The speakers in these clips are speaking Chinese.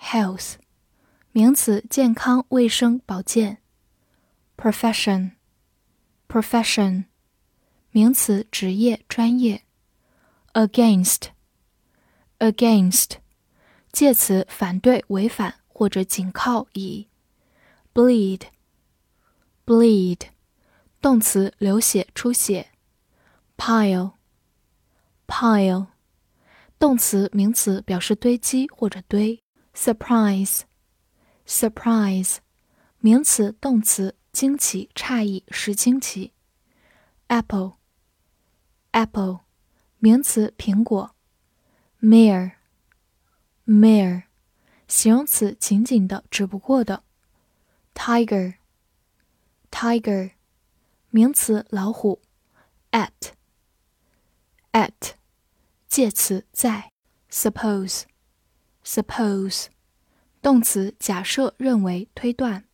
Health，名词，健康、卫生、保健。Profession，profession，名词，职业、专业。Against，against，介词，反对、违反或者仅靠以。Bleed，bleed，动词，流血、出血。Pile，pile，动词、名词，表示堆积或者堆。Surprise，surprise，名词、动词，惊奇、诧异、使惊奇。Apple，apple，名词，苹果。Mere，mere，形容词，仅仅的、只不过的。Tiger，tiger，名词，老虎。At at，介词在 Suppose，动词假设、认为、推断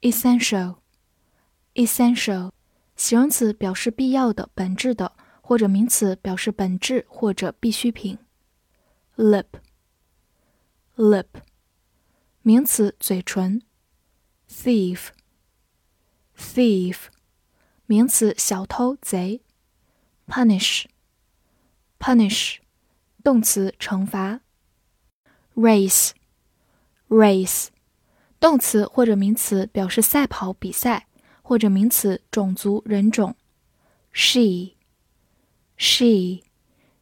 ，essential，essential，形容词表示必要的、本质的，或者名词表示本质或者必需品，lip，lip，名词嘴唇，thief，thief，名词小偷、贼，punish。punish，动词，惩罚。race，race，动词或者名词，表示赛跑、比赛，或者名词，种族、人种。she，she，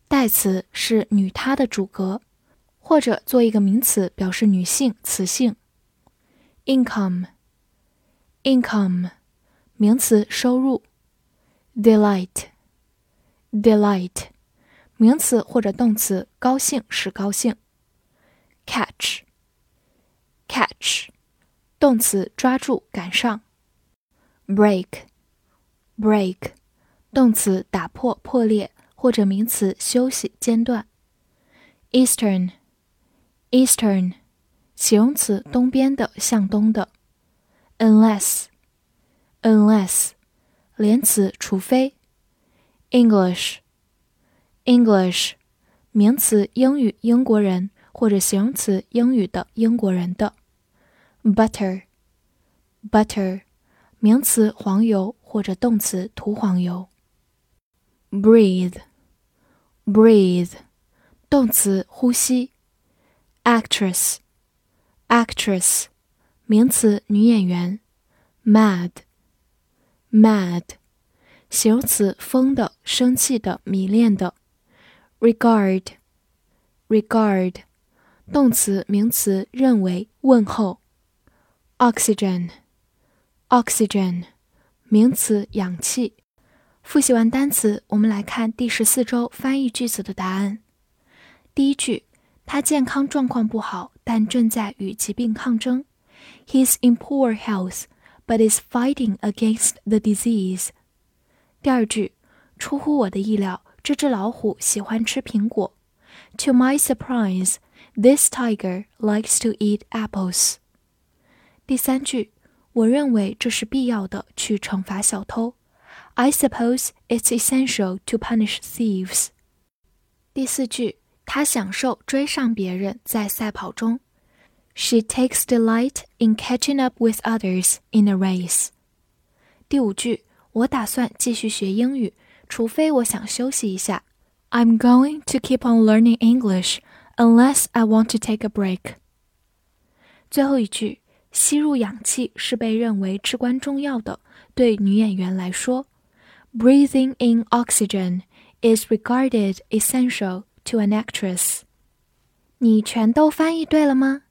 代词是女她的主格，或者做一个名词，表示女性、雌性。income，income，名词，收入。delight，delight。名词或者动词，高兴使高兴。catch，catch，动词，抓住赶上。break，break，动词，打破破裂，或者名词，休息间断。eastern，eastern，形容词，东边的，向东的。unless，unless，连词，除非。English。English，名词，英语，英国人，或者形容词，英语的，英国人的。Butter，butter，名词，黄油，或者动词，涂黄油。Breathe，breathe，动词，呼吸。Actress，actress，名词，女演员。Mad，mad，形容词，疯的，生气的，迷恋的。regard regard 动词名词认为问候 oxygen oxygen 名词氧气复习完单词，我们来看第十四周翻译句子的答案。第一句，他健康状况不好，但正在与疾病抗争。He's in poor health, but is fighting against the disease. 第二句，出乎我的意料。这只老虎喜欢吃苹果。To my surprise, this tiger likes to eat apples. 第三句，我认为这是必要的，去惩罚小偷。I suppose it's essential to punish thieves. 第四句，他享受追上别人，在赛跑中。She takes delight in catching up with others in a race. 第五句，我打算继续学英语。除非我想休息一下。 I'm going to keep on learning English unless I want to take a break。最后一句，吸入氧气是被认为至关重要的。对女演员来说，breathing in oxygen is regarded essential to an actress。你全都翻译对了吗？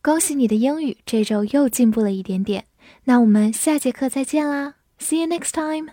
恭喜你的英语这周又进步了一点点。那我们下节课再见啦！See you next time.